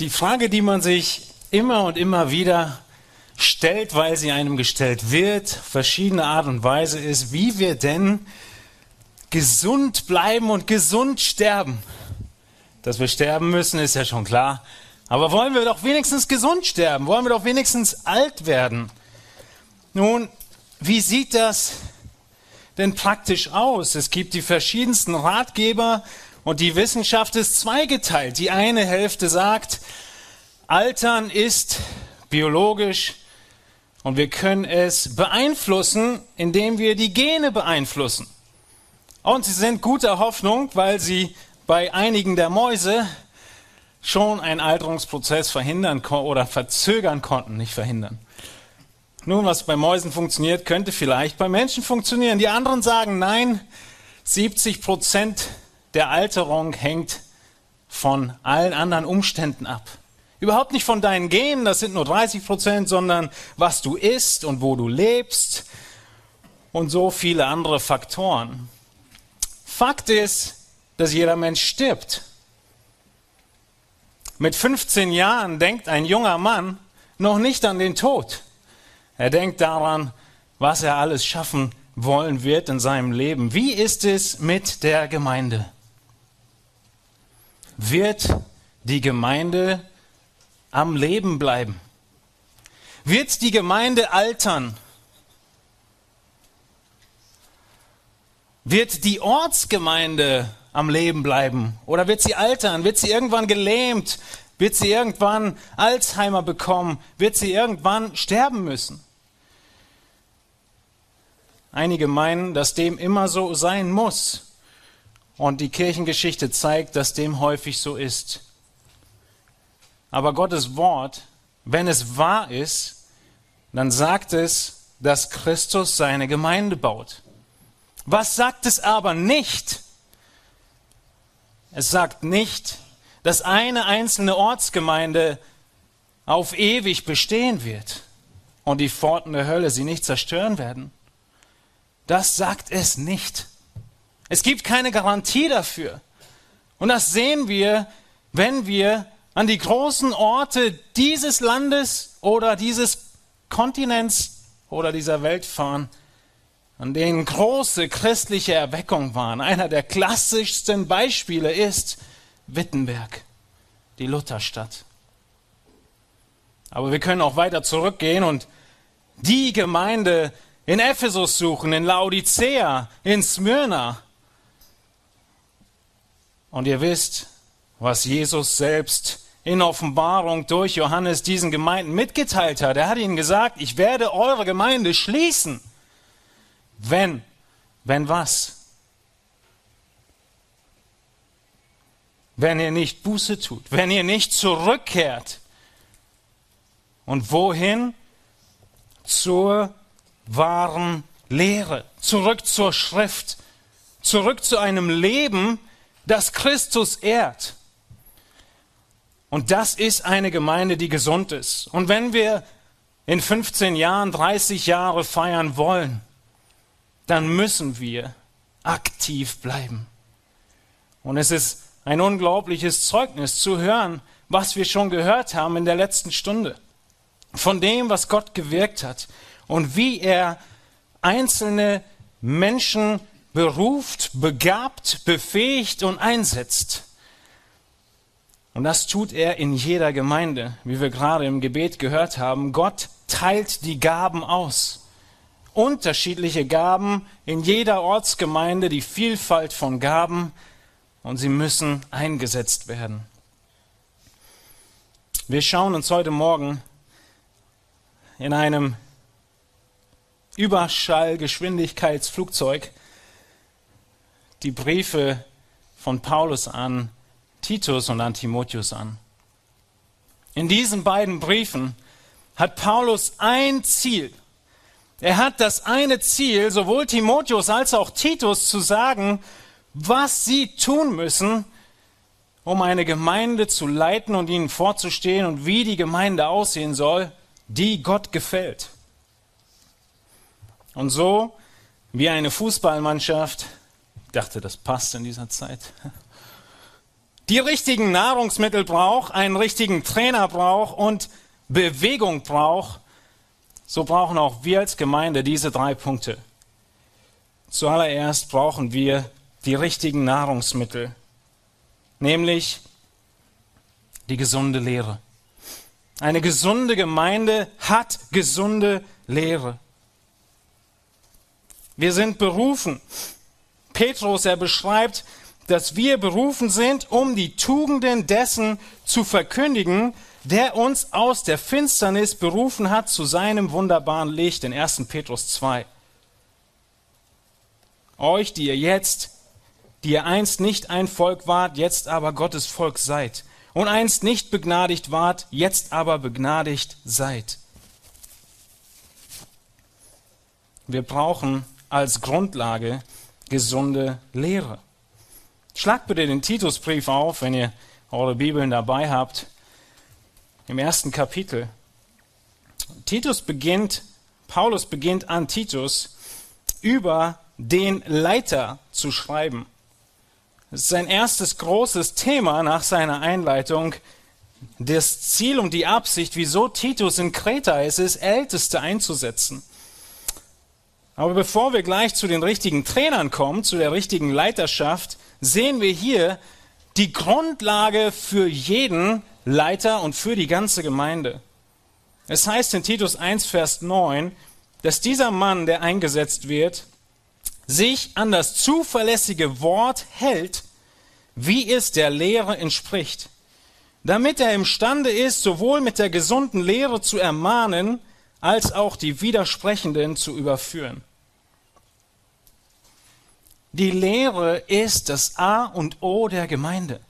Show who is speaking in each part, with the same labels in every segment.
Speaker 1: Die Frage, die man sich immer und immer wieder stellt, weil sie einem gestellt wird, verschiedene Art und Weise ist, wie wir denn gesund bleiben und gesund sterben. Dass wir sterben müssen, ist ja schon klar. Aber wollen wir doch wenigstens gesund sterben? Wollen wir doch wenigstens alt werden? Nun, wie sieht das denn praktisch aus? Es gibt die verschiedensten Ratgeber und die Wissenschaft ist zweigeteilt. Die eine Hälfte sagt, Altern ist biologisch und wir können es beeinflussen, indem wir die Gene beeinflussen. Und sie sind guter Hoffnung, weil sie bei einigen der Mäuse schon einen Alterungsprozess verhindern oder verzögern konnten, nicht verhindern. Nun, was bei Mäusen funktioniert, könnte vielleicht bei Menschen funktionieren. Die anderen sagen, nein, 70 Prozent der Alterung hängt von allen anderen Umständen ab. Überhaupt nicht von deinen Genen, das sind nur 30 Prozent, sondern was du isst und wo du lebst und so viele andere Faktoren. Fakt ist, dass jeder Mensch stirbt. Mit 15 Jahren denkt ein junger Mann noch nicht an den Tod. Er denkt daran, was er alles schaffen wollen wird in seinem Leben. Wie ist es mit der Gemeinde? Wird die Gemeinde am Leben bleiben? Wird die Gemeinde altern? Wird die Ortsgemeinde am Leben bleiben? Oder wird sie altern? Wird sie irgendwann gelähmt? Wird sie irgendwann Alzheimer bekommen? Wird sie irgendwann sterben müssen? Einige meinen, dass dem immer so sein muss. Und die Kirchengeschichte zeigt, dass dem häufig so ist. Aber Gottes Wort, wenn es wahr ist, dann sagt es, dass Christus seine Gemeinde baut. Was sagt es aber nicht? Es sagt nicht, dass eine einzelne Ortsgemeinde auf ewig bestehen wird und die Pforten der Hölle sie nicht zerstören werden. Das sagt es nicht. Es gibt keine Garantie dafür. Und das sehen wir, wenn wir an die großen Orte dieses Landes oder dieses Kontinents oder dieser Welt fahren, an denen große christliche Erweckung waren. Einer der klassischsten Beispiele ist Wittenberg, die Lutherstadt. Aber wir können auch weiter zurückgehen und die Gemeinde in Ephesus suchen, in Laodicea, in Smyrna. Und ihr wisst, was Jesus selbst in Offenbarung durch Johannes diesen Gemeinden mitgeteilt hat. Er hat ihnen gesagt, ich werde eure Gemeinde schließen. Wenn, wenn was? Wenn ihr nicht Buße tut, wenn ihr nicht zurückkehrt. Und wohin? Zur wahren Lehre, zurück zur Schrift, zurück zu einem Leben, das Christus ehrt. Und das ist eine Gemeinde, die gesund ist. Und wenn wir in 15 Jahren 30 Jahre feiern wollen, dann müssen wir aktiv bleiben. Und es ist ein unglaubliches Zeugnis zu hören, was wir schon gehört haben in der letzten Stunde. Von dem, was Gott gewirkt hat und wie er einzelne Menschen beruft, begabt, befähigt und einsetzt. Und das tut er in jeder Gemeinde, wie wir gerade im Gebet gehört haben. Gott teilt die Gaben aus. Unterschiedliche Gaben in jeder Ortsgemeinde, die Vielfalt von Gaben, und sie müssen eingesetzt werden. Wir schauen uns heute Morgen in einem Überschallgeschwindigkeitsflugzeug die Briefe von Paulus an Titus und an Timotheus an. In diesen beiden Briefen hat Paulus ein Ziel. Er hat das eine Ziel, sowohl Timotheus als auch Titus zu sagen, was sie tun müssen, um eine Gemeinde zu leiten und ihnen vorzustehen und wie die Gemeinde aussehen soll, die Gott gefällt. Und so wie eine Fußballmannschaft, dachte, das passt in dieser Zeit, die richtigen Nahrungsmittel braucht, einen richtigen Trainer braucht und Bewegung braucht, so brauchen auch wir als Gemeinde diese drei Punkte. Zuallererst brauchen wir die richtigen Nahrungsmittel, nämlich die gesunde Lehre. Eine gesunde Gemeinde hat gesunde Lehre. Wir sind berufen. Petrus, er beschreibt, dass wir berufen sind, um die Tugenden dessen zu verkündigen, der uns aus der Finsternis berufen hat zu seinem wunderbaren Licht in 1. Petrus 2. Euch, die ihr jetzt, die ihr einst nicht ein Volk wart, jetzt aber Gottes Volk seid und einst nicht begnadigt wart, jetzt aber begnadigt seid. Wir brauchen als Grundlage gesunde Lehre. Schlagt bitte den Titusbrief auf, wenn ihr eure Bibeln dabei habt, im ersten Kapitel. Titus beginnt, Paulus beginnt an Titus über den Leiter zu schreiben. Das ist sein erstes großes Thema nach seiner Einleitung. Das Ziel und die Absicht, wieso Titus in Kreta ist, ist, Älteste einzusetzen. Aber bevor wir gleich zu den richtigen Trainern kommen, zu der richtigen Leiterschaft, sehen wir hier die Grundlage für jeden Leiter und für die ganze Gemeinde. Es heißt in Titus 1, Vers 9, dass dieser Mann, der eingesetzt wird, sich an das zuverlässige Wort hält, wie es der Lehre entspricht, damit er imstande ist, sowohl mit der gesunden Lehre zu ermahnen, als auch die Widersprechenden zu überführen. Die Lehre ist das A und O der Gemeinde.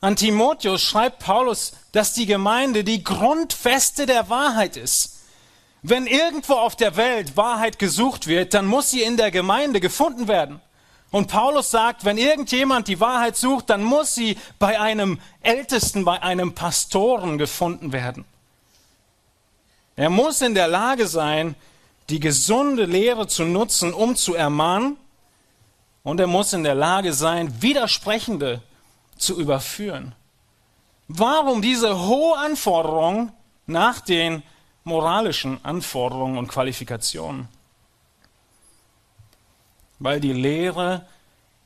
Speaker 1: An Timotheus schreibt Paulus, dass die Gemeinde die Grundfeste der Wahrheit ist. Wenn irgendwo auf der Welt Wahrheit gesucht wird, dann muss sie in der Gemeinde gefunden werden. Und Paulus sagt, wenn irgendjemand die Wahrheit sucht, dann muss sie bei einem Ältesten, bei einem Pastoren gefunden werden. Er muss in der Lage sein, die gesunde Lehre zu nutzen, um zu ermahnen. Und er muss in der Lage sein, Widersprechende zu überführen. Warum diese hohe Anforderung nach den moralischen Anforderungen und Qualifikationen. Weil die Lehre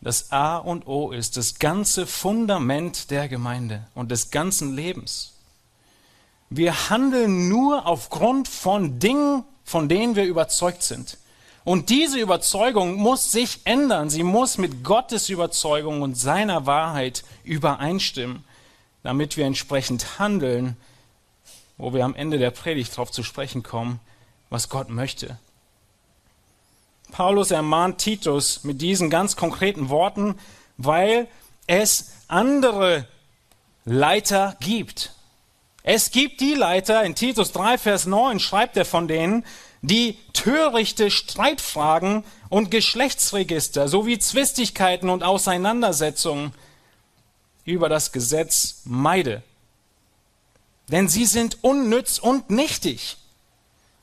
Speaker 1: das A und O ist, das ganze Fundament der Gemeinde und des ganzen Lebens. Wir handeln nur aufgrund von Dingen, von denen wir überzeugt sind. Und diese Überzeugung muss sich ändern. Sie muss mit Gottes Überzeugung und seiner Wahrheit übereinstimmen, damit wir entsprechend handeln, wo wir am Ende der Predigt darauf zu sprechen kommen, was Gott möchte. Paulus ermahnt Titus mit diesen ganz konkreten Worten, weil es andere Leiter gibt. Es gibt die Leiter, in Titus 3, Vers 9 schreibt er von denen, die törichte Streitfragen und Geschlechtsregister sowie Zwistigkeiten und Auseinandersetzungen über das Gesetz meide denn sie sind unnütz und nichtig.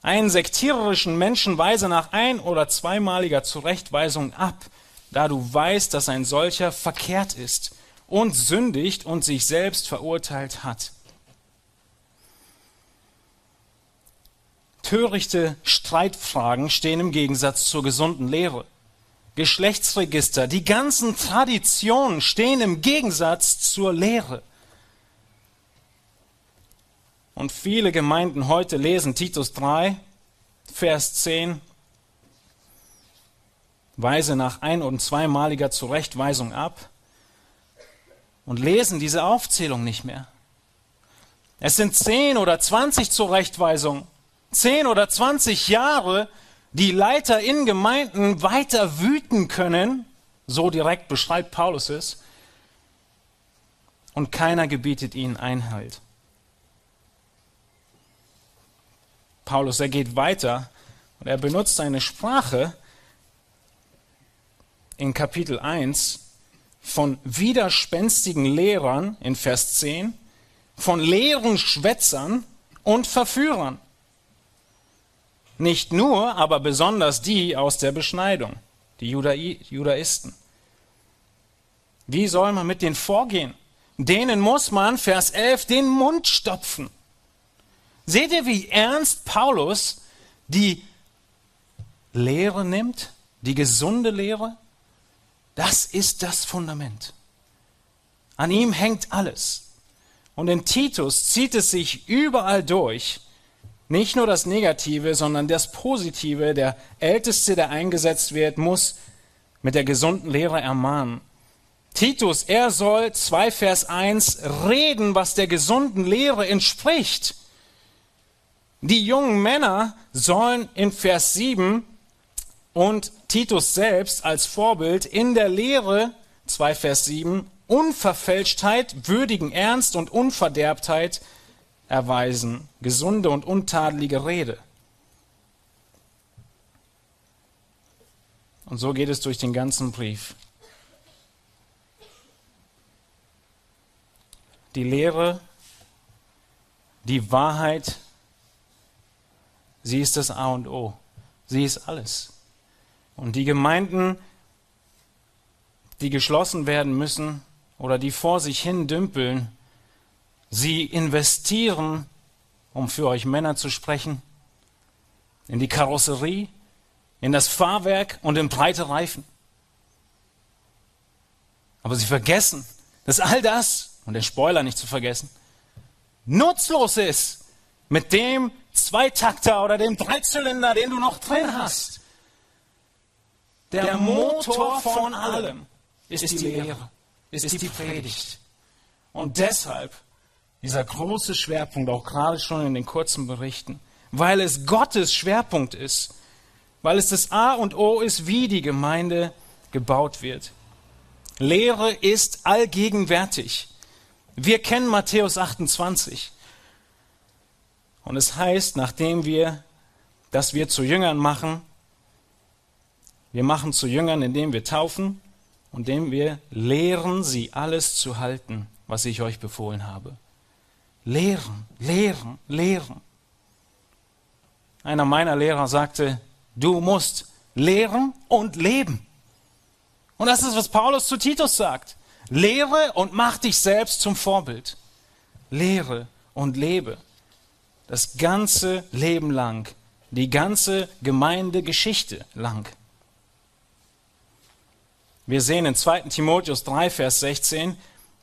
Speaker 1: Einen sektiererischen Menschen weise nach ein- oder zweimaliger Zurechtweisung ab, da du weißt, dass ein solcher verkehrt ist und sündigt und sich selbst verurteilt hat. Törichte Streitfragen stehen im Gegensatz zur gesunden Lehre. Geschlechtsregister, die ganzen Traditionen stehen im Gegensatz zur Lehre. Und viele Gemeinden heute lesen Titus 3, Vers 10, weise nach ein- und zweimaliger Zurechtweisung ab und lesen diese Aufzählung nicht mehr. Es sind zehn oder zwanzig Zurechtweisungen, zehn oder zwanzig Jahre, die Leiter in Gemeinden weiter wüten können, so direkt beschreibt Paulus es, und keiner gebietet ihnen Einhalt. Paulus, er geht weiter und er benutzt eine Sprache in Kapitel 1 von widerspenstigen Lehrern in Vers 10, von leeren Schwätzern und Verführern. Nicht nur, aber besonders die aus der Beschneidung, die Judai Judaisten. Wie soll man mit denen vorgehen? denen muss man, Vers 11, den Mund stopfen. Seht ihr, wie ernst Paulus die Lehre nimmt, die gesunde Lehre? Das ist das Fundament. An ihm hängt alles. Und in Titus zieht es sich überall durch, nicht nur das Negative, sondern das Positive. Der Älteste, der eingesetzt wird, muss mit der gesunden Lehre ermahnen. Titus, er soll 2 Vers 1 reden, was der gesunden Lehre entspricht. Die jungen Männer sollen in Vers 7 und Titus selbst als Vorbild in der Lehre 2 Vers 7 Unverfälschtheit, würdigen Ernst und Unverderbtheit erweisen, gesunde und untadelige Rede. Und so geht es durch den ganzen Brief. Die Lehre, die Wahrheit, sie ist das A und O. Sie ist alles. Und die Gemeinden, die geschlossen werden müssen, oder die vor sich hin dümpeln, sie investieren, um für euch Männer zu sprechen, in die Karosserie, in das Fahrwerk und in breite Reifen. Aber sie vergessen, dass all das, und den Spoiler nicht zu vergessen, nutzlos ist mit dem Zweitakter oder dem Dreizylinder, den du noch drin hast. Der, Der Motor von allem ist die Lehre ist die Predigt. Und deshalb dieser große Schwerpunkt, auch gerade schon in den kurzen Berichten, weil es Gottes Schwerpunkt ist, weil es das A und O ist, wie die Gemeinde gebaut wird. Lehre ist allgegenwärtig. Wir kennen Matthäus 28. Und es heißt, nachdem wir, dass wir zu Jüngern machen, wir machen zu Jüngern, indem wir taufen, und dem wir lehren, sie alles zu halten, was ich euch befohlen habe. Lehren, lehren, lehren. Einer meiner Lehrer sagte, du musst lehren und leben. Und das ist, was Paulus zu Titus sagt. Lehre und mach dich selbst zum Vorbild. Lehre und lebe. Das ganze Leben lang. Die ganze Gemeindegeschichte lang. Wir sehen in 2. Timotheus 3, Vers 16,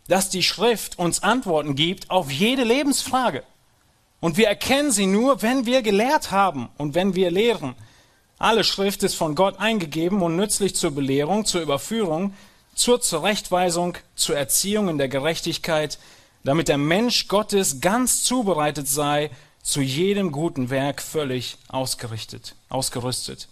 Speaker 1: dass die Schrift uns Antworten gibt auf jede Lebensfrage. Und wir erkennen sie nur, wenn wir gelehrt haben und wenn wir lehren. Alle Schrift ist von Gott eingegeben und nützlich zur Belehrung, zur Überführung, zur Zurechtweisung, zur Erziehung in der Gerechtigkeit, damit der Mensch Gottes ganz zubereitet sei, zu jedem guten Werk völlig ausgerichtet, ausgerüstet.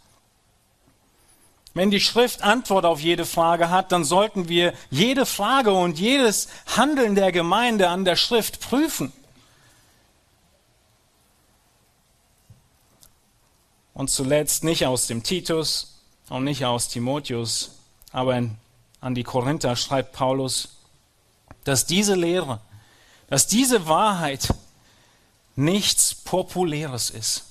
Speaker 1: Wenn die Schrift Antwort auf jede Frage hat, dann sollten wir jede Frage und jedes Handeln der Gemeinde an der Schrift prüfen. Und zuletzt nicht aus dem Titus und nicht aus Timotheus, aber an die Korinther schreibt Paulus, dass diese Lehre, dass diese Wahrheit nichts Populäres ist.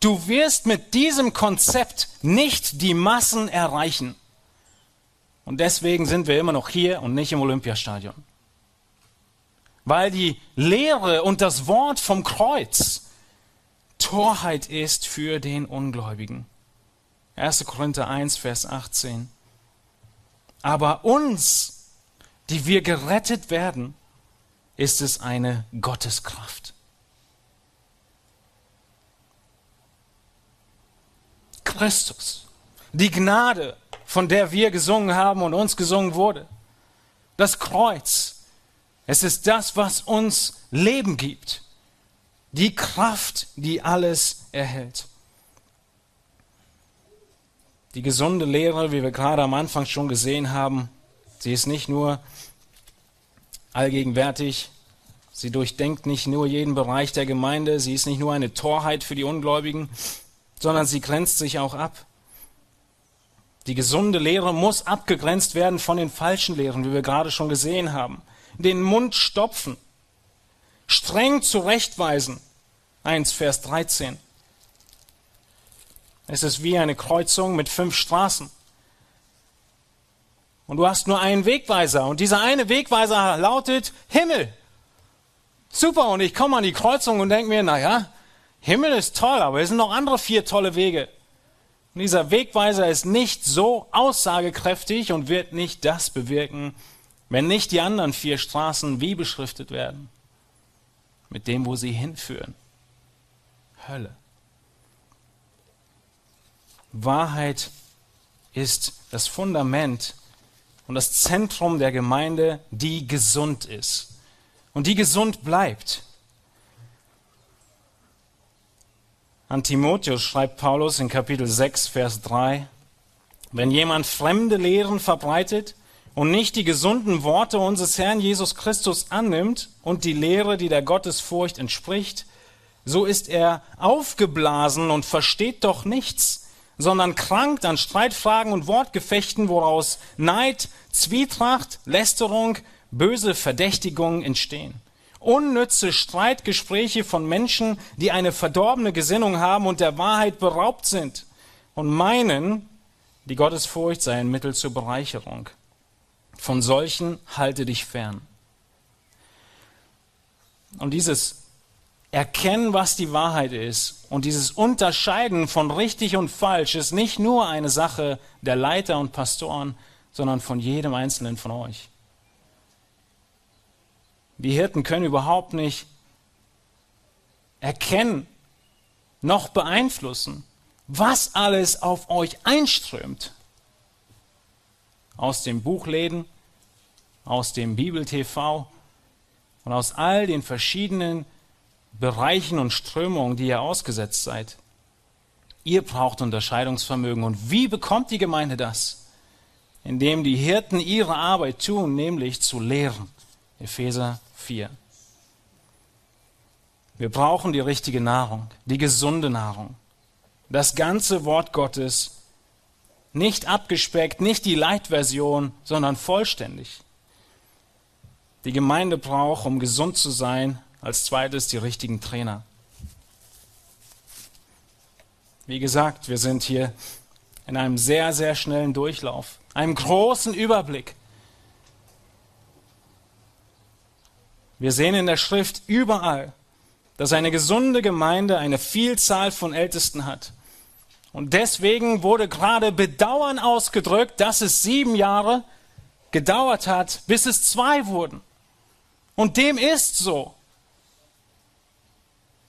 Speaker 1: Du wirst mit diesem Konzept nicht die Massen erreichen. Und deswegen sind wir immer noch hier und nicht im Olympiastadion. Weil die Lehre und das Wort vom Kreuz Torheit ist für den Ungläubigen. 1. Korinther 1, Vers 18. Aber uns, die wir gerettet werden, ist es eine Gotteskraft. Christus. Die Gnade, von der wir gesungen haben und uns gesungen wurde. Das Kreuz. Es ist das, was uns Leben gibt. Die Kraft, die alles erhält. Die gesunde Lehre, wie wir gerade am Anfang schon gesehen haben, sie ist nicht nur allgegenwärtig, sie durchdenkt nicht nur jeden Bereich der Gemeinde, sie ist nicht nur eine Torheit für die Ungläubigen, sondern sie grenzt sich auch ab. Die gesunde Lehre muss abgegrenzt werden von den falschen Lehren, wie wir gerade schon gesehen haben. Den Mund stopfen, streng zurechtweisen. 1 Vers 13. Es ist wie eine Kreuzung mit fünf Straßen. Und du hast nur einen Wegweiser. Und dieser eine Wegweiser lautet Himmel. Super. Und ich komme an die Kreuzung und denke mir, naja, Himmel ist toll, aber es sind noch andere vier tolle Wege. Und dieser Wegweiser ist nicht so aussagekräftig und wird nicht das bewirken, wenn nicht die anderen vier Straßen wie beschriftet werden. Mit dem, wo sie hinführen. Hölle. Wahrheit ist das Fundament und das Zentrum der Gemeinde, die gesund ist und die gesund bleibt. An Timotheus schreibt Paulus in Kapitel 6, Vers 3, wenn jemand fremde Lehren verbreitet und nicht die gesunden Worte unseres Herrn Jesus Christus annimmt und die Lehre, die der Gottesfurcht entspricht, so ist er aufgeblasen und versteht doch nichts, sondern krankt an Streitfragen und Wortgefechten, woraus Neid, Zwietracht, Lästerung, böse Verdächtigungen entstehen. Unnütze Streitgespräche von Menschen, die eine verdorbene Gesinnung haben und der Wahrheit beraubt sind und meinen, die Gottesfurcht sei ein Mittel zur Bereicherung. Von solchen halte dich fern. Und dieses Erkennen, was die Wahrheit ist und dieses Unterscheiden von richtig und falsch ist nicht nur eine Sache der Leiter und Pastoren, sondern von jedem Einzelnen von euch. Die Hirten können überhaupt nicht erkennen, noch beeinflussen, was alles auf euch einströmt aus den Buchläden, aus dem Bibel-TV und aus all den verschiedenen Bereichen und Strömungen, die ihr ausgesetzt seid. Ihr braucht Unterscheidungsvermögen. Und wie bekommt die Gemeinde das? Indem die Hirten ihre Arbeit tun, nämlich zu lehren. Epheser 4. Wir brauchen die richtige Nahrung, die gesunde Nahrung. Das ganze Wort Gottes nicht abgespeckt, nicht die Light-Version, sondern vollständig. Die Gemeinde braucht, um gesund zu sein, als zweites die richtigen Trainer. Wie gesagt, wir sind hier in einem sehr, sehr schnellen Durchlauf, einem großen Überblick. Wir sehen in der Schrift überall, dass eine gesunde Gemeinde eine Vielzahl von Ältesten hat. Und deswegen wurde gerade Bedauern ausgedrückt, dass es sieben Jahre gedauert hat, bis es zwei wurden. Und dem ist so.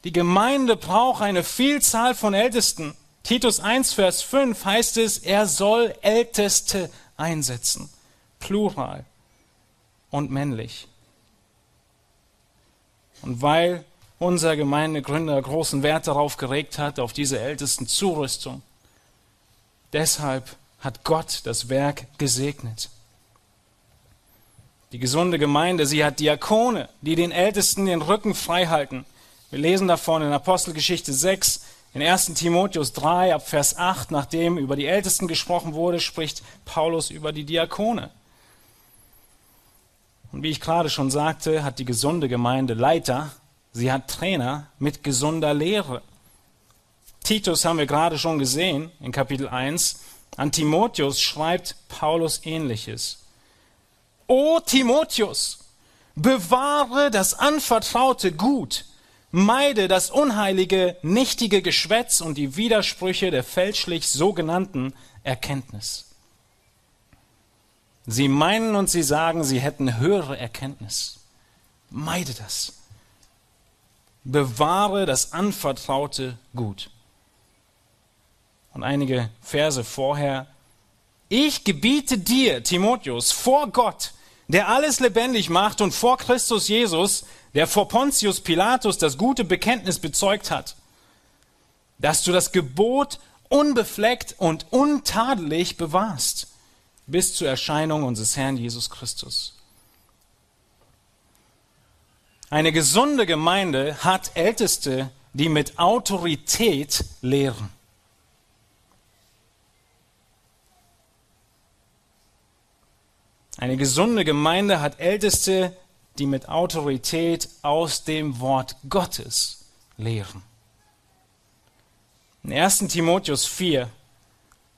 Speaker 1: Die Gemeinde braucht eine Vielzahl von Ältesten. Titus 1, Vers 5 heißt es, er soll Älteste einsetzen. Plural und männlich. Und weil unser Gemeindegründer großen Wert darauf geregt hat, auf diese ältesten Zurüstung. Deshalb hat Gott das Werk gesegnet. Die gesunde Gemeinde, sie hat Diakone, die den Ältesten den Rücken frei halten. Wir lesen davon in Apostelgeschichte 6, in 1 Timotheus 3 ab Vers 8, nachdem über die Ältesten gesprochen wurde, spricht Paulus über die Diakone. Und wie ich gerade schon sagte, hat die gesunde Gemeinde Leiter, Sie hat Trainer mit gesunder Lehre. Titus haben wir gerade schon gesehen in Kapitel 1. An Timotheus schreibt Paulus ähnliches. O Timotheus, bewahre das anvertraute Gut, meide das unheilige, nichtige Geschwätz und die Widersprüche der fälschlich sogenannten Erkenntnis. Sie meinen und sie sagen, sie hätten höhere Erkenntnis. Meide das bewahre das anvertraute Gut. Und einige Verse vorher, ich gebiete dir, Timotheus, vor Gott, der alles lebendig macht und vor Christus Jesus, der vor Pontius Pilatus das gute Bekenntnis bezeugt hat, dass du das Gebot unbefleckt und untadelig bewahrst bis zur Erscheinung unseres Herrn Jesus Christus. Eine gesunde Gemeinde hat Älteste, die mit Autorität lehren. Eine gesunde Gemeinde hat Älteste, die mit Autorität aus dem Wort Gottes lehren. In 1 Timotheus 4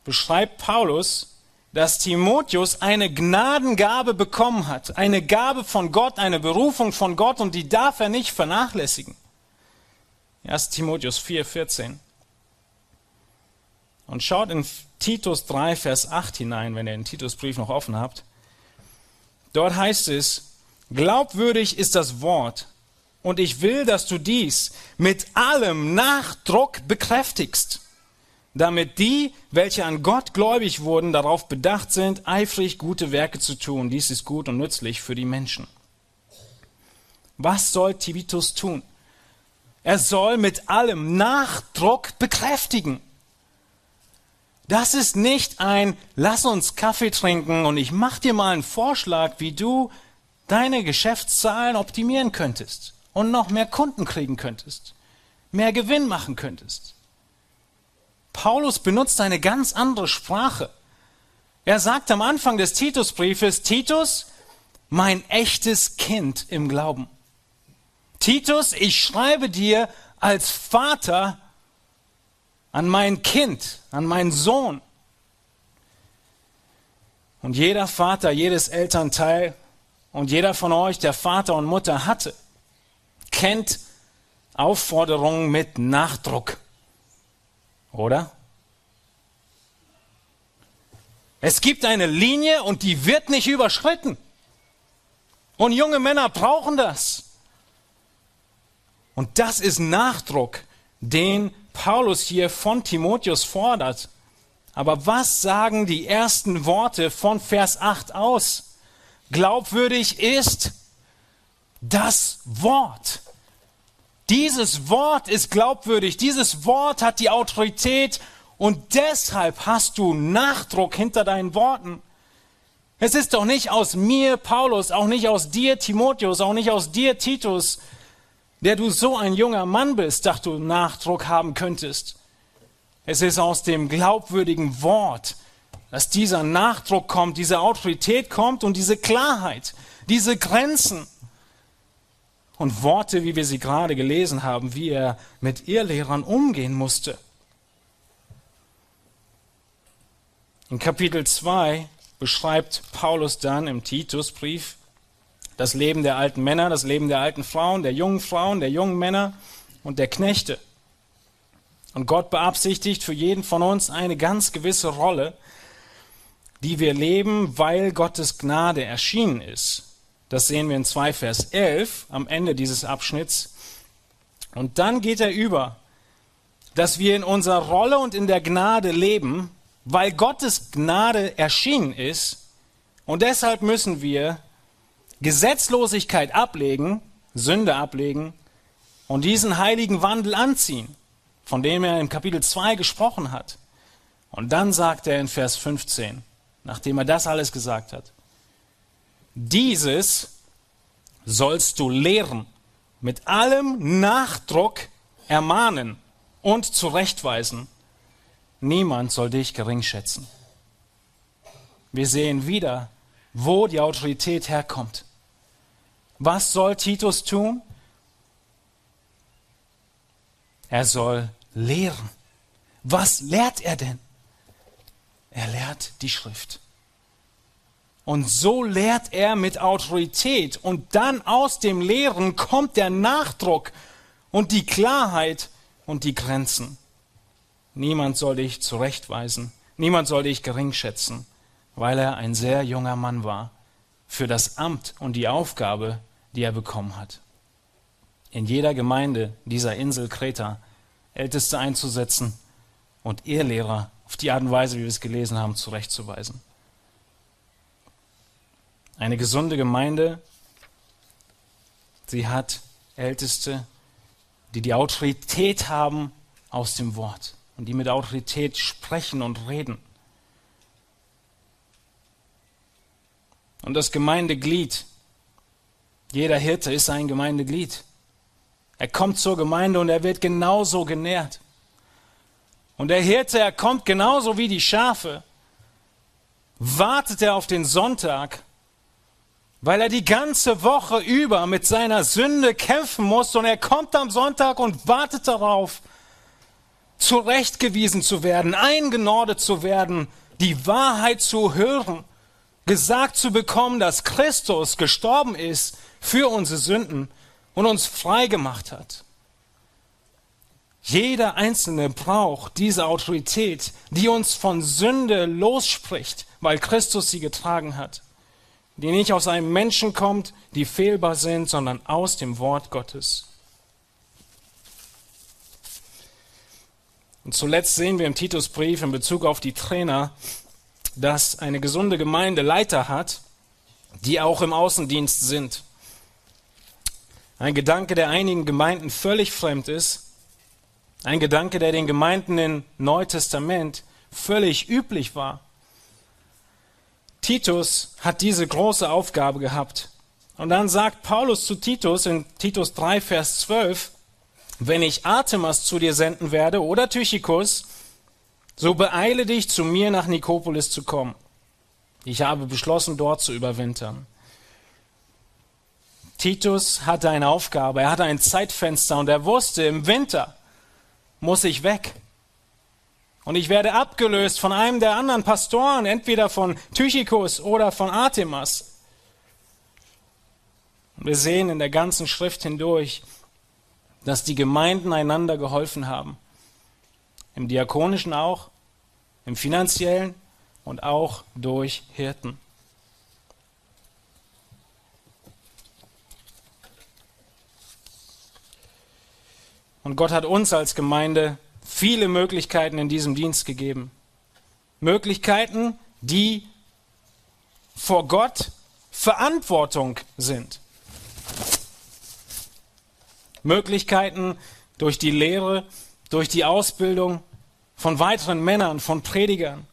Speaker 1: beschreibt Paulus, dass Timotheus eine Gnadengabe bekommen hat, eine Gabe von Gott, eine Berufung von Gott und die darf er nicht vernachlässigen. 1 Timotheus 4, 14. Und schaut in Titus 3, Vers 8 hinein, wenn ihr den Titusbrief noch offen habt. Dort heißt es, glaubwürdig ist das Wort, und ich will, dass du dies mit allem Nachdruck bekräftigst damit die, welche an Gott gläubig wurden, darauf bedacht sind, eifrig gute Werke zu tun. Dies ist gut und nützlich für die Menschen. Was soll Tibitus tun? Er soll mit allem Nachdruck bekräftigen. Das ist nicht ein Lass uns Kaffee trinken und ich mach dir mal einen Vorschlag, wie du deine Geschäftszahlen optimieren könntest und noch mehr Kunden kriegen könntest, mehr Gewinn machen könntest. Paulus benutzt eine ganz andere Sprache. Er sagt am Anfang des Titusbriefes, Titus, mein echtes Kind im Glauben. Titus, ich schreibe dir als Vater an mein Kind, an meinen Sohn. Und jeder Vater, jedes Elternteil und jeder von euch, der Vater und Mutter hatte, kennt Aufforderungen mit Nachdruck. Oder? Es gibt eine Linie und die wird nicht überschritten. Und junge Männer brauchen das. Und das ist Nachdruck, den Paulus hier von Timotheus fordert. Aber was sagen die ersten Worte von Vers 8 aus? Glaubwürdig ist das Wort. Dieses Wort ist glaubwürdig, dieses Wort hat die Autorität und deshalb hast du Nachdruck hinter deinen Worten. Es ist doch nicht aus mir, Paulus, auch nicht aus dir, Timotheus, auch nicht aus dir, Titus, der du so ein junger Mann bist, dass du Nachdruck haben könntest. Es ist aus dem glaubwürdigen Wort, dass dieser Nachdruck kommt, diese Autorität kommt und diese Klarheit, diese Grenzen und Worte, wie wir sie gerade gelesen haben, wie er mit Irrlehrern umgehen musste. In Kapitel 2 beschreibt Paulus dann im Titusbrief das Leben der alten Männer, das Leben der alten Frauen, der jungen Frauen, der jungen Männer und der Knechte. Und Gott beabsichtigt für jeden von uns eine ganz gewisse Rolle, die wir leben, weil Gottes Gnade erschienen ist. Das sehen wir in 2 Vers 11 am Ende dieses Abschnitts. Und dann geht er über, dass wir in unserer Rolle und in der Gnade leben, weil Gottes Gnade erschienen ist. Und deshalb müssen wir Gesetzlosigkeit ablegen, Sünde ablegen und diesen heiligen Wandel anziehen, von dem er im Kapitel 2 gesprochen hat. Und dann sagt er in Vers 15, nachdem er das alles gesagt hat, dieses sollst du lehren, mit allem Nachdruck ermahnen und zurechtweisen. Niemand soll dich gering schätzen. Wir sehen wieder, wo die Autorität herkommt. Was soll Titus tun? Er soll lehren. Was lehrt er denn? Er lehrt die Schrift. Und so lehrt er mit Autorität. Und dann aus dem Lehren kommt der Nachdruck und die Klarheit und die Grenzen. Niemand soll dich zurechtweisen. Niemand soll dich gering schätzen, weil er ein sehr junger Mann war für das Amt und die Aufgabe, die er bekommen hat. In jeder Gemeinde dieser Insel Kreta Älteste einzusetzen und Ehelehrer auf die Art und Weise, wie wir es gelesen haben, zurechtzuweisen. Eine gesunde Gemeinde, sie hat Älteste, die die Autorität haben aus dem Wort und die mit Autorität sprechen und reden. Und das Gemeindeglied, jeder Hirte ist ein Gemeindeglied. Er kommt zur Gemeinde und er wird genauso genährt. Und der Hirte, er kommt genauso wie die Schafe. Wartet er auf den Sonntag weil er die ganze Woche über mit seiner Sünde kämpfen muss und er kommt am Sonntag und wartet darauf, zurechtgewiesen zu werden, eingenordet zu werden die Wahrheit zu hören, gesagt zu bekommen, dass Christus gestorben ist für unsere Sünden und uns frei gemacht hat. Jeder Einzelne braucht diese Autorität, die uns von Sünde losspricht, weil Christus sie getragen hat. Die nicht aus einem Menschen kommt, die fehlbar sind, sondern aus dem Wort Gottes. Und zuletzt sehen wir im Titusbrief in Bezug auf die Trainer, dass eine gesunde Gemeinde Leiter hat, die auch im Außendienst sind. Ein Gedanke, der einigen Gemeinden völlig fremd ist, ein Gedanke, der den Gemeinden im Neuen Testament völlig üblich war. Titus hat diese große Aufgabe gehabt. Und dann sagt Paulus zu Titus in Titus 3, Vers 12, wenn ich Artemas zu dir senden werde oder Tychicus, so beeile dich, zu mir nach Nikopolis zu kommen. Ich habe beschlossen, dort zu überwintern. Titus hatte eine Aufgabe, er hatte ein Zeitfenster und er wusste, im Winter muss ich weg. Und ich werde abgelöst von einem der anderen Pastoren, entweder von Tychicus oder von Artemas. Und wir sehen in der ganzen Schrift hindurch, dass die Gemeinden einander geholfen haben. Im diakonischen auch, im finanziellen und auch durch Hirten. Und Gott hat uns als Gemeinde viele Möglichkeiten in diesem Dienst gegeben. Möglichkeiten, die vor Gott Verantwortung sind. Möglichkeiten durch die Lehre, durch die Ausbildung von weiteren Männern, von Predigern,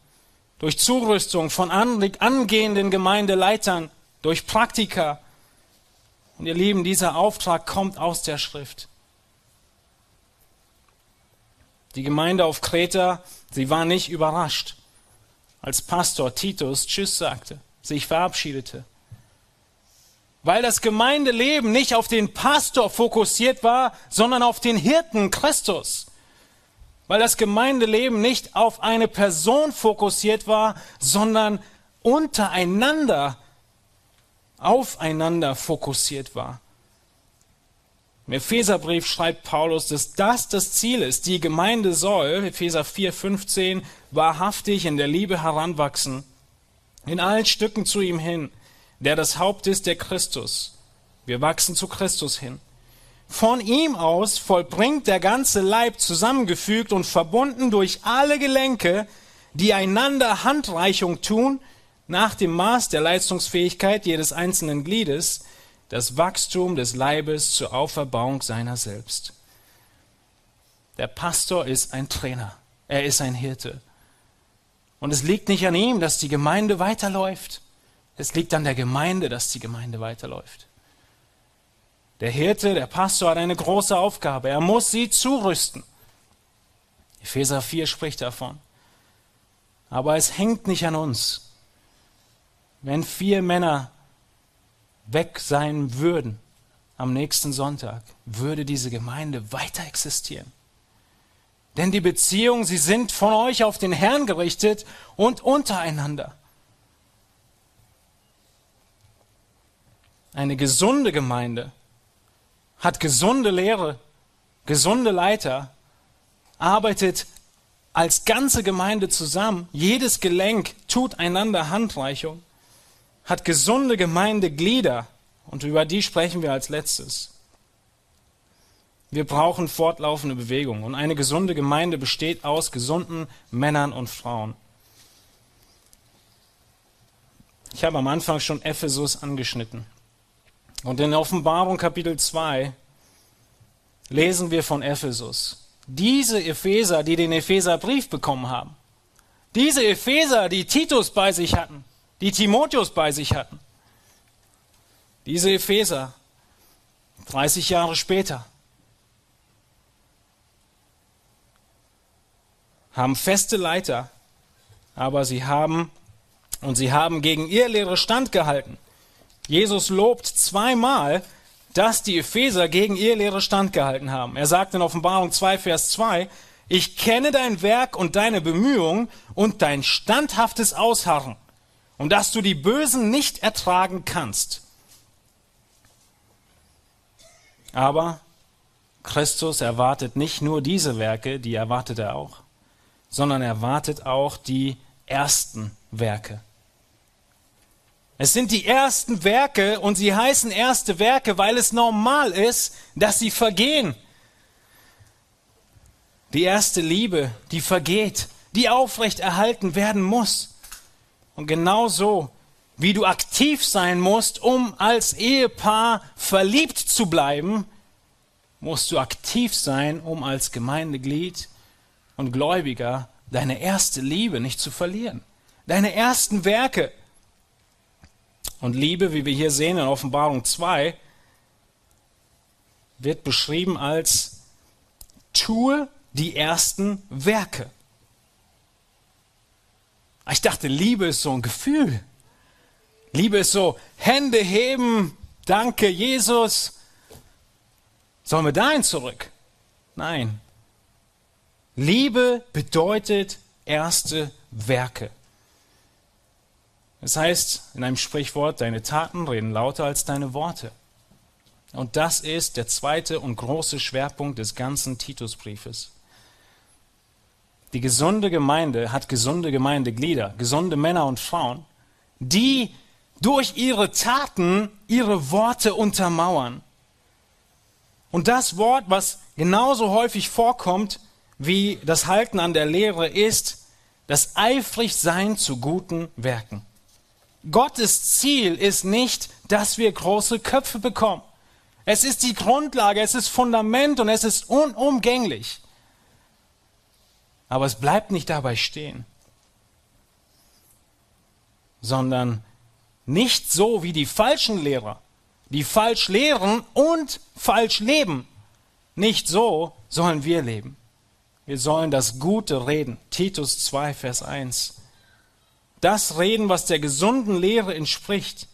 Speaker 1: durch Zurüstung von angehenden Gemeindeleitern, durch Praktika. Und ihr Lieben, dieser Auftrag kommt aus der Schrift. Die Gemeinde auf Kreta, sie war nicht überrascht, als Pastor Titus Tschüss sagte, sich verabschiedete. Weil das Gemeindeleben nicht auf den Pastor fokussiert war, sondern auf den Hirten Christus. Weil das Gemeindeleben nicht auf eine Person fokussiert war, sondern untereinander, aufeinander fokussiert war. Im Epheserbrief schreibt Paulus, dass das das Ziel ist. Die Gemeinde soll, Epheser 4, 15, wahrhaftig in der Liebe heranwachsen, in allen Stücken zu ihm hin, der das Haupt ist, der Christus. Wir wachsen zu Christus hin. Von ihm aus vollbringt der ganze Leib zusammengefügt und verbunden durch alle Gelenke, die einander Handreichung tun, nach dem Maß der Leistungsfähigkeit jedes einzelnen Gliedes, das Wachstum des Leibes zur Auferbauung seiner selbst. Der Pastor ist ein Trainer, er ist ein Hirte. Und es liegt nicht an ihm, dass die Gemeinde weiterläuft. Es liegt an der Gemeinde, dass die Gemeinde weiterläuft. Der Hirte, der Pastor hat eine große Aufgabe. Er muss sie zurüsten. Epheser 4 spricht davon. Aber es hängt nicht an uns. Wenn vier Männer weg sein würden am nächsten Sonntag, würde diese Gemeinde weiter existieren. Denn die Beziehungen, sie sind von euch auf den Herrn gerichtet und untereinander. Eine gesunde Gemeinde hat gesunde Lehre, gesunde Leiter, arbeitet als ganze Gemeinde zusammen. Jedes Gelenk tut einander Handreichung hat gesunde Gemeindeglieder und über die sprechen wir als letztes. Wir brauchen fortlaufende Bewegung und eine gesunde Gemeinde besteht aus gesunden Männern und Frauen. Ich habe am Anfang schon Ephesus angeschnitten. Und in Offenbarung Kapitel 2 lesen wir von Ephesus. Diese Epheser, die den Epheserbrief bekommen haben, diese Epheser, die Titus bei sich hatten, die Timotheus bei sich hatten. Diese Epheser, 30 Jahre später, haben feste Leiter, aber sie haben und sie haben gegen ihr Lehre standgehalten. Jesus lobt zweimal, dass die Epheser gegen ihr Lehre standgehalten haben. Er sagt in Offenbarung 2, Vers 2, Ich kenne dein Werk und deine Bemühung und dein standhaftes Ausharren und dass du die Bösen nicht ertragen kannst. Aber Christus erwartet nicht nur diese Werke, die erwartet er auch, sondern erwartet auch die ersten Werke. Es sind die ersten Werke und sie heißen erste Werke, weil es normal ist, dass sie vergehen. Die erste Liebe, die vergeht, die aufrecht erhalten werden muss. Und genauso wie du aktiv sein musst, um als Ehepaar verliebt zu bleiben, musst du aktiv sein, um als Gemeindeglied und Gläubiger deine erste Liebe nicht zu verlieren. Deine ersten Werke. Und Liebe, wie wir hier sehen in Offenbarung 2, wird beschrieben als tue die ersten Werke. Ich dachte, Liebe ist so ein Gefühl. Liebe ist so, Hände heben, danke Jesus. Sollen wir dahin zurück? Nein. Liebe bedeutet erste Werke. Das heißt in einem Sprichwort, deine Taten reden lauter als deine Worte. Und das ist der zweite und große Schwerpunkt des ganzen Titusbriefes. Die gesunde Gemeinde hat gesunde Gemeindeglieder, gesunde Männer und Frauen, die durch ihre Taten ihre Worte untermauern. Und das Wort, was genauso häufig vorkommt wie das Halten an der Lehre, ist das eifrig Sein zu guten Werken. Gottes Ziel ist nicht, dass wir große Köpfe bekommen. Es ist die Grundlage, es ist Fundament und es ist unumgänglich. Aber es bleibt nicht dabei stehen, sondern nicht so wie die falschen Lehrer, die falsch lehren und falsch leben. Nicht so sollen wir leben. Wir sollen das Gute reden. Titus 2, Vers 1. Das reden, was der gesunden Lehre entspricht.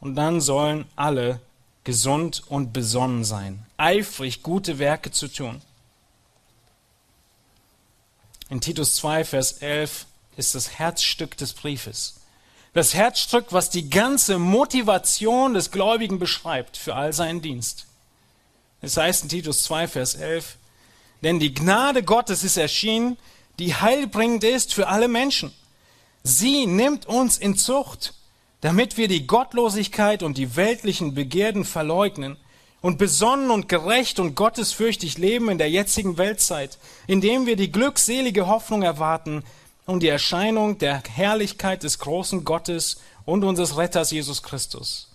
Speaker 1: Und dann sollen alle gesund und besonnen sein, eifrig gute Werke zu tun. In Titus 2, Vers 11 ist das Herzstück des Briefes. Das Herzstück, was die ganze Motivation des Gläubigen beschreibt für all seinen Dienst. Es heißt in Titus 2, Vers 11, denn die Gnade Gottes ist erschienen, die heilbringend ist für alle Menschen. Sie nimmt uns in Zucht, damit wir die Gottlosigkeit und die weltlichen Begierden verleugnen und besonnen und gerecht und gottesfürchtig leben in der jetzigen Weltzeit, indem wir die glückselige Hoffnung erwarten und die Erscheinung der Herrlichkeit des großen Gottes und unseres Retters Jesus Christus,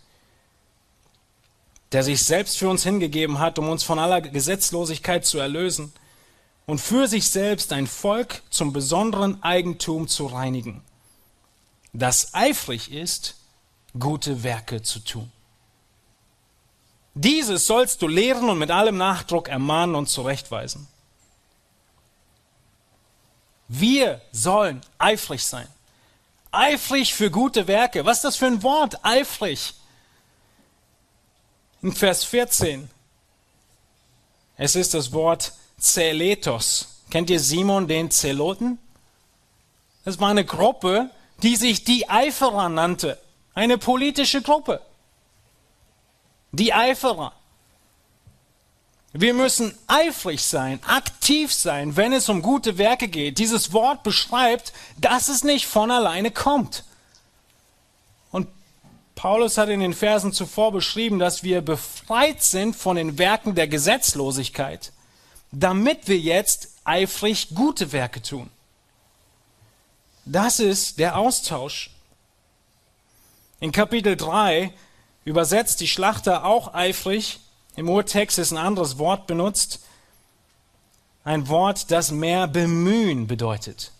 Speaker 1: der sich selbst für uns hingegeben hat, um uns von aller Gesetzlosigkeit zu erlösen und für sich selbst ein Volk zum besonderen Eigentum zu reinigen, das eifrig ist, gute Werke zu tun. Dieses sollst du lehren und mit allem Nachdruck ermahnen und zurechtweisen. Wir sollen eifrig sein. Eifrig für gute Werke. Was ist das für ein Wort? Eifrig. In Vers 14. Es ist das Wort Zeletos. Kennt ihr Simon den Zeloten? Das war eine Gruppe, die sich die Eiferer nannte. Eine politische Gruppe die Eiferer. Wir müssen eifrig sein, aktiv sein, wenn es um gute Werke geht. Dieses Wort beschreibt, dass es nicht von alleine kommt. Und Paulus hat in den Versen zuvor beschrieben, dass wir befreit sind von den Werken der Gesetzlosigkeit, damit wir jetzt eifrig gute Werke tun. Das ist der Austausch. In Kapitel 3 übersetzt die Schlachter auch eifrig. Im Urtext ist ein anderes Wort benutzt. Ein Wort, das mehr bemühen bedeutet.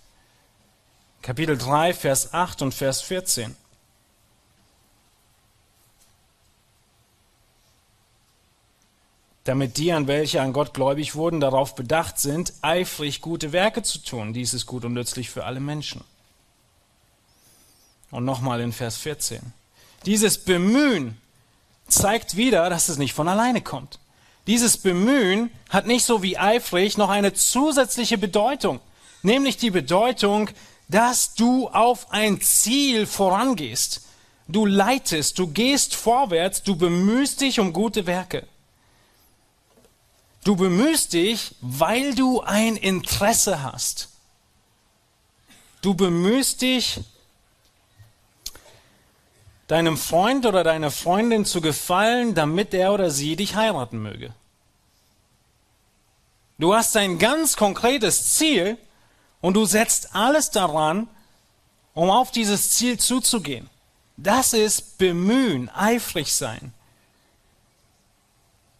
Speaker 1: Kapitel 3, Vers 8 und Vers 14. damit die, an welche an Gott gläubig wurden, darauf bedacht sind, eifrig gute Werke zu tun. Dies ist gut und nützlich für alle Menschen. Und nochmal in Vers 14. Dieses Bemühen zeigt wieder, dass es nicht von alleine kommt. Dieses Bemühen hat nicht so wie eifrig noch eine zusätzliche Bedeutung, nämlich die Bedeutung, dass du auf ein Ziel vorangehst. Du leitest, du gehst vorwärts, du bemühst dich um gute Werke. Du bemühst dich, weil du ein Interesse hast. Du bemühst dich, deinem Freund oder deiner Freundin zu gefallen, damit er oder sie dich heiraten möge. Du hast ein ganz konkretes Ziel und du setzt alles daran, um auf dieses Ziel zuzugehen. Das ist bemühen, eifrig sein.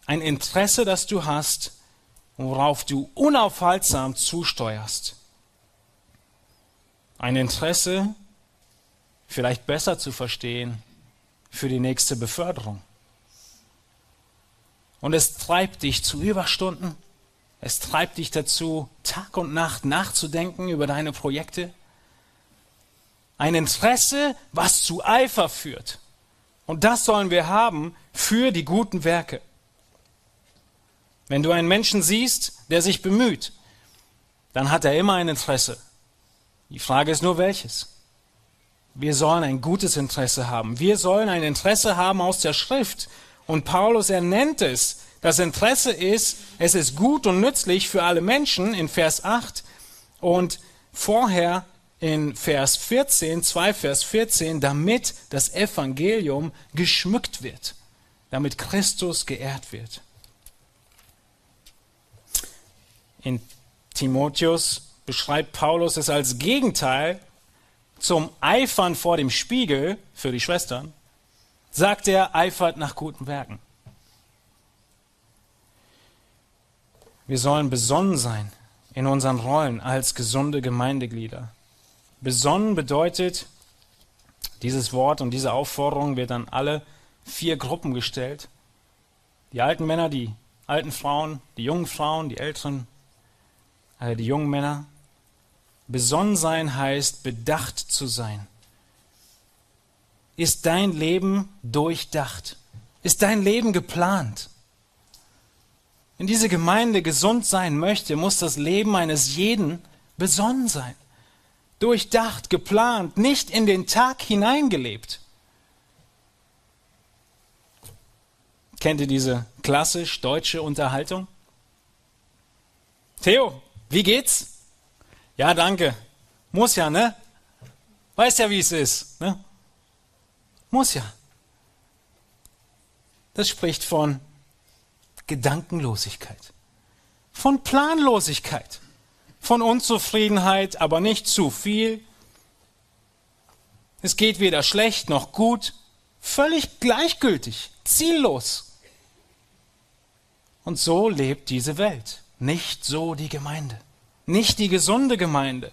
Speaker 1: Ein Interesse, das du hast, worauf du unaufhaltsam zusteuerst. Ein Interesse, vielleicht besser zu verstehen, für die nächste Beförderung. Und es treibt dich zu Überstunden. Es treibt dich dazu, Tag und Nacht nachzudenken über deine Projekte. Ein Interesse, was zu Eifer führt. Und das sollen wir haben für die guten Werke. Wenn du einen Menschen siehst, der sich bemüht, dann hat er immer ein Interesse. Die Frage ist nur welches. Wir sollen ein gutes Interesse haben. Wir sollen ein Interesse haben aus der Schrift. Und Paulus, er nennt es. Das Interesse ist, es ist gut und nützlich für alle Menschen in Vers 8 und vorher in Vers 14, 2 Vers 14, damit das Evangelium geschmückt wird, damit Christus geehrt wird. In Timotheus beschreibt Paulus es als Gegenteil zum Eifern vor dem Spiegel für die Schwestern, sagt er, eifert nach guten Werken. Wir sollen besonnen sein in unseren Rollen als gesunde Gemeindeglieder. Besonnen bedeutet, dieses Wort und diese Aufforderung wird an alle vier Gruppen gestellt. Die alten Männer, die alten Frauen, die jungen Frauen, die älteren, äh, die jungen Männer. Besonnen sein heißt, bedacht zu sein. Ist dein Leben durchdacht? Ist dein Leben geplant? Wenn diese Gemeinde gesund sein möchte, muss das Leben eines jeden besonnen sein durchdacht, geplant, nicht in den Tag hineingelebt. Kennt ihr diese klassisch deutsche Unterhaltung? Theo, wie geht's? Ja, danke. Muss ja, ne? Weiß ja, wie es ist. Ne? Muss ja. Das spricht von Gedankenlosigkeit, von Planlosigkeit von Unzufriedenheit, aber nicht zu viel. Es geht weder schlecht noch gut, völlig gleichgültig, ziellos. Und so lebt diese Welt, nicht so die Gemeinde, nicht die gesunde Gemeinde.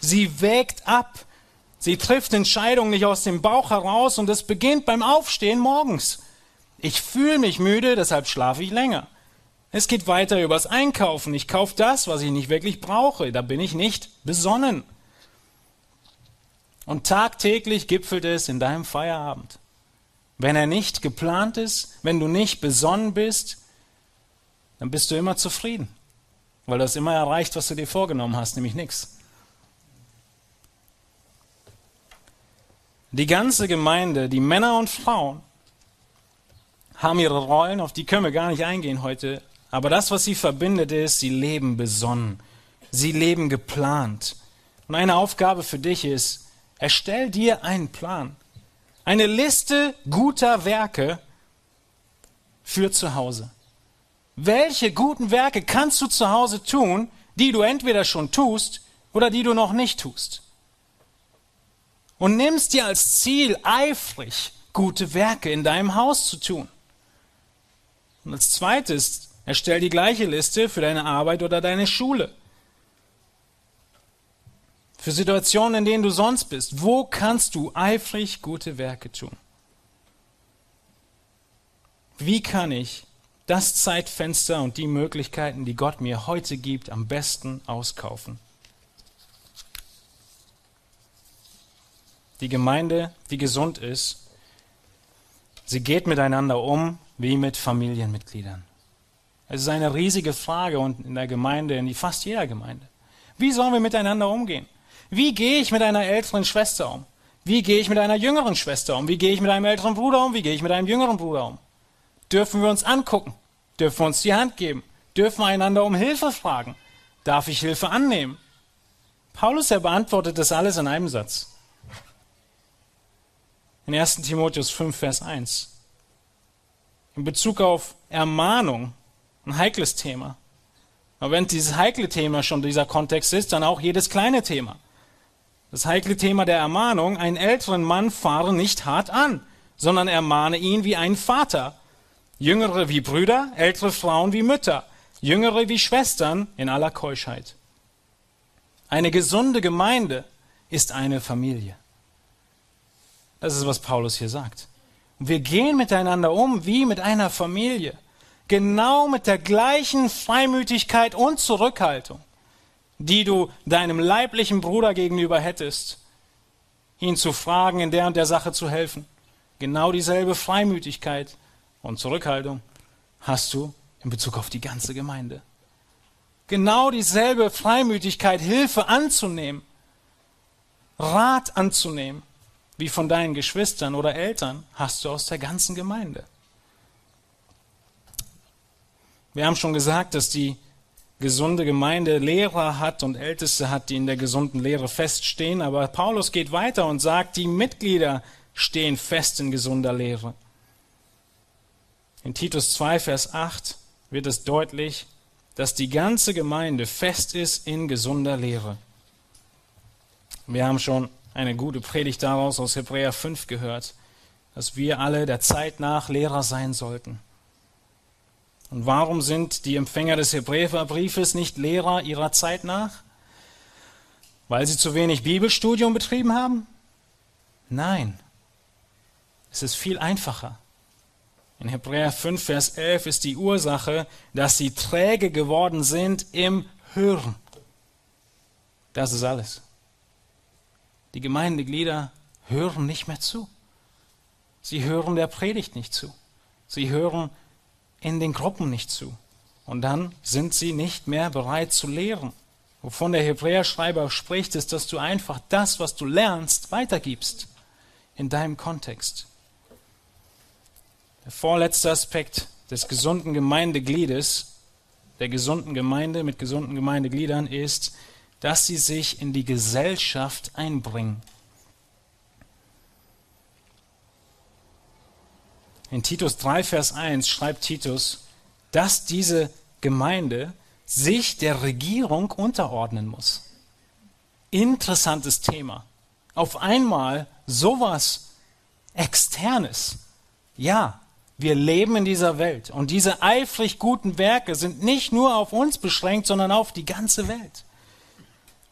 Speaker 1: Sie wägt ab, sie trifft Entscheidungen nicht aus dem Bauch heraus und es beginnt beim Aufstehen morgens. Ich fühle mich müde, deshalb schlafe ich länger. Es geht weiter übers Einkaufen. Ich kaufe das, was ich nicht wirklich brauche. Da bin ich nicht besonnen. Und tagtäglich gipfelt es in deinem Feierabend. Wenn er nicht geplant ist, wenn du nicht besonnen bist, dann bist du immer zufrieden, weil du hast immer erreicht, was du dir vorgenommen hast, nämlich nichts. Die ganze Gemeinde, die Männer und Frauen, haben ihre Rollen, auf die können wir gar nicht eingehen heute, aber das, was sie verbindet, ist, sie leben besonnen. Sie leben geplant. Und eine Aufgabe für dich ist, erstell dir einen Plan. Eine Liste guter Werke für zu Hause. Welche guten Werke kannst du zu Hause tun, die du entweder schon tust oder die du noch nicht tust? Und nimmst dir als Ziel eifrig gute Werke in deinem Haus zu tun. Und als zweites, Erstell die gleiche Liste für deine Arbeit oder deine Schule. Für Situationen, in denen du sonst bist. Wo kannst du eifrig gute Werke tun? Wie kann ich das Zeitfenster und die Möglichkeiten, die Gott mir heute gibt, am besten auskaufen? Die Gemeinde, die gesund ist, sie geht miteinander um wie mit Familienmitgliedern. Es ist eine riesige Frage und in der Gemeinde, in fast jeder Gemeinde. Wie sollen wir miteinander umgehen? Wie gehe ich mit einer älteren Schwester um? Wie gehe ich mit einer jüngeren Schwester um? Wie gehe ich mit einem älteren Bruder um? Wie gehe ich mit einem jüngeren Bruder um? Dürfen wir uns angucken? Dürfen wir uns die Hand geben? Dürfen wir einander um Hilfe fragen? Darf ich Hilfe annehmen? Paulus, er beantwortet das alles in einem Satz. In 1. Timotheus 5, Vers 1. In Bezug auf Ermahnung, ein heikles Thema. Aber wenn dieses heikle Thema schon dieser Kontext ist, dann auch jedes kleine Thema. Das heikle Thema der Ermahnung, einen älteren Mann fahre nicht hart an, sondern ermahne ihn wie einen Vater. Jüngere wie Brüder, ältere Frauen wie Mütter, jüngere wie Schwestern in aller Keuschheit. Eine gesunde Gemeinde ist eine Familie. Das ist, was Paulus hier sagt. Und wir gehen miteinander um wie mit einer Familie. Genau mit der gleichen Freimütigkeit und Zurückhaltung die du deinem leiblichen Bruder gegenüber hättest, ihn zu fragen, in der und der Sache zu helfen. Genau dieselbe Freimütigkeit und Zurückhaltung hast du in Bezug auf die ganze Gemeinde. Genau dieselbe Freimütigkeit, Hilfe anzunehmen, Rat anzunehmen, wie von deinen Geschwistern oder Eltern, hast du aus der ganzen Gemeinde. Wir haben schon gesagt, dass die gesunde Gemeinde Lehrer hat und Älteste hat, die in der gesunden Lehre feststehen. Aber Paulus geht weiter und sagt, die Mitglieder stehen fest in gesunder Lehre. In Titus 2, Vers 8 wird es deutlich, dass die ganze Gemeinde fest ist in gesunder Lehre. Wir haben schon eine gute Predigt daraus aus Hebräer 5 gehört, dass wir alle der Zeit nach Lehrer sein sollten. Und warum sind die Empfänger des Hebräerbriefes nicht Lehrer ihrer Zeit nach? Weil sie zu wenig Bibelstudium betrieben haben? Nein. Es ist viel einfacher. In Hebräer 5, Vers 11 ist die Ursache, dass sie träge geworden sind im Hören. Das ist alles. Die Gemeindeglieder hören nicht mehr zu. Sie hören der Predigt nicht zu. Sie hören in den Gruppen nicht zu. Und dann sind sie nicht mehr bereit zu lehren. Wovon der Hebräerschreiber spricht, ist, dass du einfach das, was du lernst, weitergibst in deinem Kontext. Der vorletzte Aspekt des gesunden Gemeindegliedes, der gesunden Gemeinde mit gesunden Gemeindegliedern, ist, dass sie sich in die Gesellschaft einbringen. In Titus 3, Vers 1 schreibt Titus, dass diese Gemeinde sich der Regierung unterordnen muss. Interessantes Thema. Auf einmal sowas Externes. Ja, wir leben in dieser Welt und diese eifrig guten Werke sind nicht nur auf uns beschränkt, sondern auf die ganze Welt.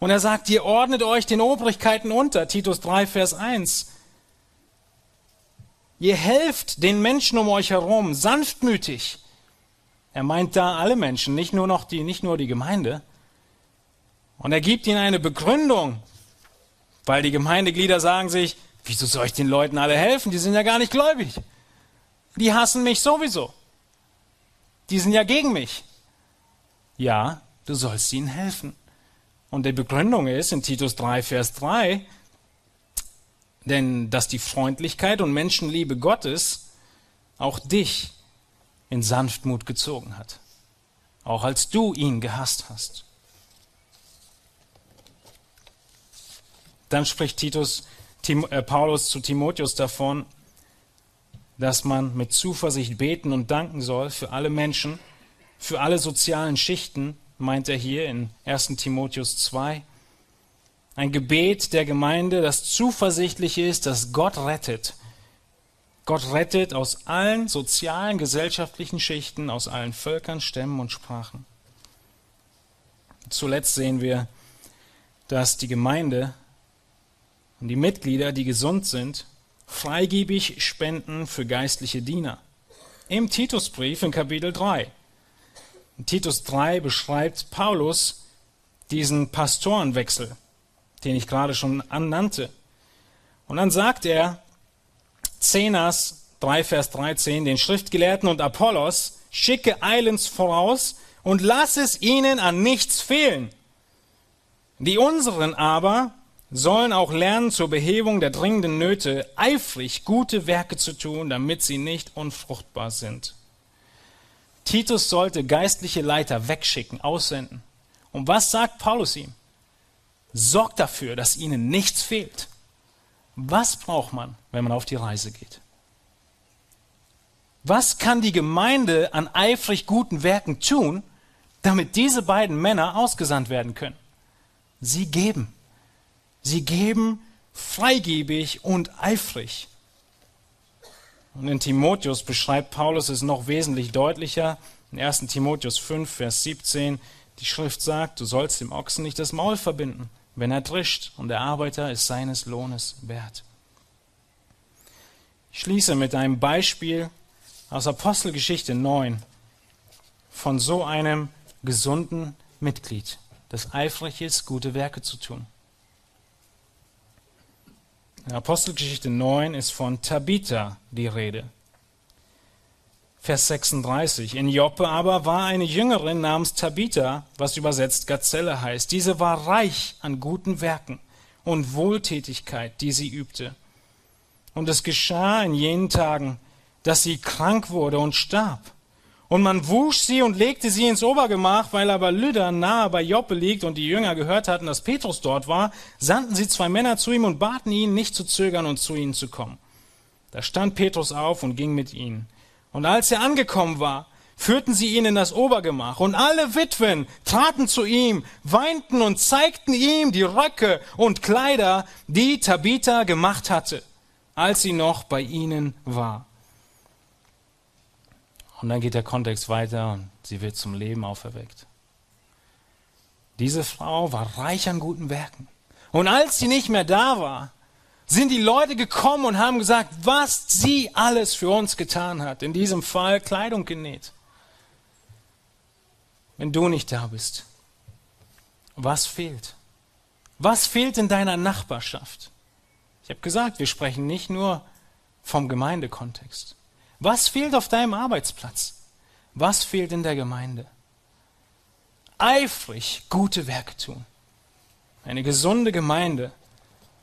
Speaker 1: Und er sagt, ihr ordnet euch den Obrigkeiten unter, Titus 3, Vers 1. Ihr helft den Menschen um euch herum sanftmütig. Er meint da alle Menschen, nicht nur noch die, nicht nur die Gemeinde. Und er gibt ihnen eine Begründung, weil die Gemeindeglieder sagen sich, wieso soll ich den Leuten alle helfen? Die sind ja gar nicht gläubig. Die hassen mich sowieso. Die sind ja gegen mich. Ja, du sollst ihnen helfen. Und die Begründung ist in Titus 3, Vers 3, denn dass die Freundlichkeit und Menschenliebe Gottes auch dich in Sanftmut gezogen hat, auch als du ihn gehasst hast. Dann spricht Titus, Tim, äh, Paulus zu Timotheus davon, dass man mit Zuversicht beten und danken soll für alle Menschen, für alle sozialen Schichten, meint er hier in 1 Timotheus 2. Ein Gebet der Gemeinde, das zuversichtlich ist, dass Gott rettet. Gott rettet aus allen sozialen, gesellschaftlichen Schichten, aus allen Völkern, Stämmen und Sprachen. Zuletzt sehen wir, dass die Gemeinde und die Mitglieder, die gesund sind, freigebig spenden für geistliche Diener. Im Titusbrief in Kapitel 3. In Titus 3 beschreibt Paulus diesen Pastorenwechsel den ich gerade schon annannte. Und dann sagt er, Zenas 3, Vers 13, den Schriftgelehrten und Apollos schicke eilends voraus und lass es ihnen an nichts fehlen. Die unseren aber sollen auch lernen, zur Behebung der dringenden Nöte eifrig gute Werke zu tun, damit sie nicht unfruchtbar sind. Titus sollte geistliche Leiter wegschicken, aussenden. Und was sagt Paulus ihm? Sorgt dafür, dass ihnen nichts fehlt. Was braucht man, wenn man auf die Reise geht? Was kann die Gemeinde an eifrig guten Werken tun, damit diese beiden Männer ausgesandt werden können? Sie geben. Sie geben freigebig und eifrig. Und in Timotheus beschreibt Paulus es noch wesentlich deutlicher. In 1. Timotheus 5, Vers 17, die Schrift sagt, du sollst dem Ochsen nicht das Maul verbinden, wenn er drischt, und der Arbeiter ist seines Lohnes wert. Ich schließe mit einem Beispiel aus Apostelgeschichte 9 von so einem gesunden Mitglied, das eifrig ist, gute Werke zu tun. In Apostelgeschichte 9 ist von Tabitha die Rede. Vers 36. In Joppe aber war eine Jüngerin namens Tabitha, was übersetzt Gazelle heißt. Diese war reich an guten Werken und Wohltätigkeit, die sie übte. Und es geschah in jenen Tagen, dass sie krank wurde und starb. Und man wusch sie und legte sie ins Obergemach, weil aber Lydda nahe bei Joppe liegt und die Jünger gehört hatten, dass Petrus dort war, sandten sie zwei Männer zu ihm und baten ihn, nicht zu zögern und zu ihnen zu kommen. Da stand Petrus auf und ging mit ihnen. Und als er angekommen war, führten sie ihn in das Obergemach, und alle Witwen traten zu ihm, weinten und zeigten ihm die Röcke und Kleider, die Tabitha gemacht hatte, als sie noch bei ihnen war. Und dann geht der Kontext weiter und sie wird zum Leben auferweckt. Diese Frau war reich an guten Werken. Und als sie nicht mehr da war, sind die Leute gekommen und haben gesagt, was sie alles für uns getan hat. In diesem Fall Kleidung genäht. Wenn du nicht da bist, was fehlt? Was fehlt in deiner Nachbarschaft? Ich habe gesagt, wir sprechen nicht nur vom Gemeindekontext. Was fehlt auf deinem Arbeitsplatz? Was fehlt in der Gemeinde? Eifrig gute Werke tun. Eine gesunde Gemeinde,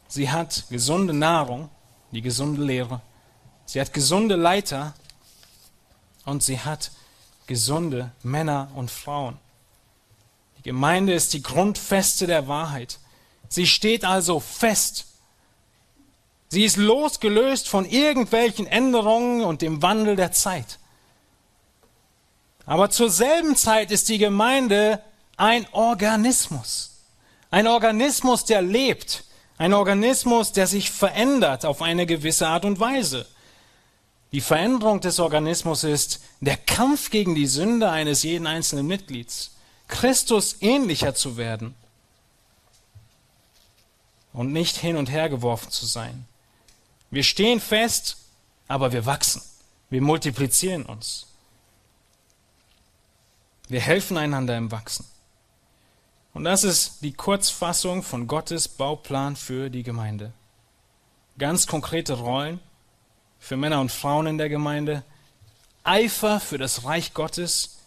Speaker 1: sie hat gesunde Nahrung, die gesunde Lehre. Sie hat gesunde Leiter und sie hat gesunde Männer und Frauen. Die Gemeinde ist die Grundfeste der Wahrheit. Sie steht also fest Sie ist losgelöst von irgendwelchen Änderungen und dem Wandel der Zeit. Aber zur selben Zeit ist die Gemeinde ein Organismus. Ein Organismus, der lebt. Ein Organismus, der sich verändert auf eine gewisse Art und Weise. Die Veränderung des Organismus ist der Kampf gegen die Sünde eines jeden einzelnen Mitglieds. Christus ähnlicher zu werden und nicht hin und her geworfen zu sein. Wir stehen fest, aber wir wachsen. Wir multiplizieren uns. Wir helfen einander im Wachsen. Und das ist die Kurzfassung von Gottes Bauplan für die Gemeinde. Ganz konkrete Rollen für Männer und Frauen in der Gemeinde, Eifer für das Reich Gottes,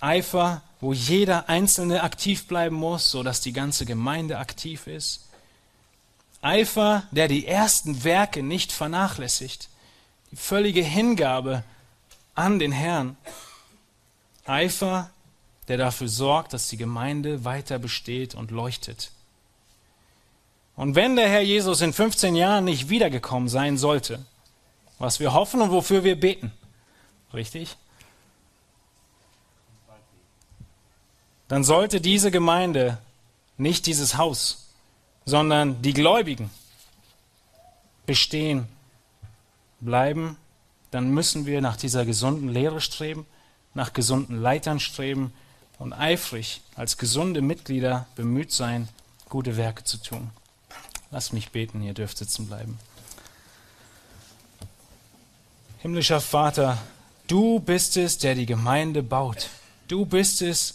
Speaker 1: Eifer, wo jeder Einzelne aktiv bleiben muss, sodass die ganze Gemeinde aktiv ist. Eifer, der die ersten Werke nicht vernachlässigt. Die völlige Hingabe an den Herrn. Eifer, der dafür sorgt, dass die Gemeinde weiter besteht und leuchtet. Und wenn der Herr Jesus in 15 Jahren nicht wiedergekommen sein sollte, was wir hoffen und wofür wir beten, richtig? Dann sollte diese Gemeinde nicht dieses Haus sondern die Gläubigen bestehen bleiben, dann müssen wir nach dieser gesunden Lehre streben, nach gesunden Leitern streben und eifrig als gesunde Mitglieder bemüht sein, gute Werke zu tun. Lass mich beten, ihr dürft sitzen bleiben. Himmlischer Vater, du bist es, der die Gemeinde baut. Du bist es,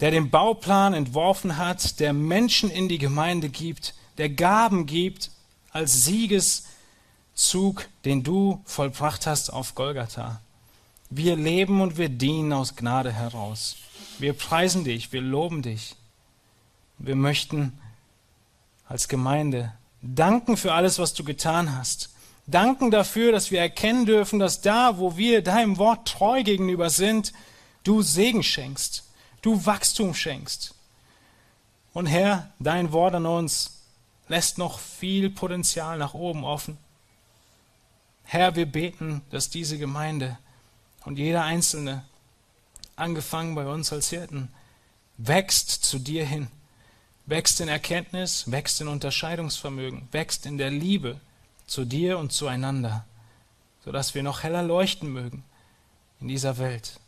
Speaker 1: der den Bauplan entworfen hat, der Menschen in die Gemeinde gibt, der Gaben gibt als Siegeszug, den du vollbracht hast auf Golgatha. Wir leben und wir dienen aus Gnade heraus. Wir preisen dich, wir loben dich. Wir möchten als Gemeinde danken für alles, was du getan hast. Danken dafür, dass wir erkennen dürfen, dass da, wo wir deinem Wort treu gegenüber sind, du Segen schenkst, du Wachstum schenkst. Und Herr, dein Wort an uns lässt noch viel Potenzial nach oben offen. Herr, wir beten, dass diese Gemeinde und jeder Einzelne, angefangen bei uns als Hirten, wächst zu dir hin, wächst in Erkenntnis, wächst in Unterscheidungsvermögen, wächst in der Liebe zu dir und zueinander, sodass wir noch heller leuchten mögen in dieser Welt,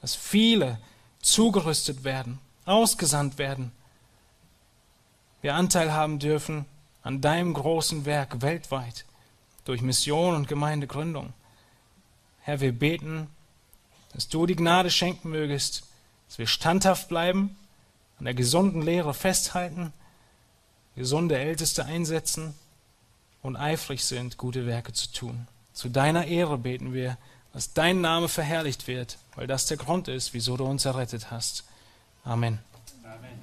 Speaker 1: dass viele zugerüstet werden, ausgesandt werden, wir Anteil haben dürfen an deinem großen Werk weltweit durch Mission und Gemeindegründung. Herr, wir beten, dass du die Gnade schenken mögest, dass wir standhaft bleiben, an der gesunden Lehre festhalten, gesunde Älteste einsetzen und eifrig sind, gute Werke zu tun. Zu deiner Ehre beten wir, dass dein Name verherrlicht wird, weil das der Grund ist, wieso du uns errettet hast. Amen. Amen.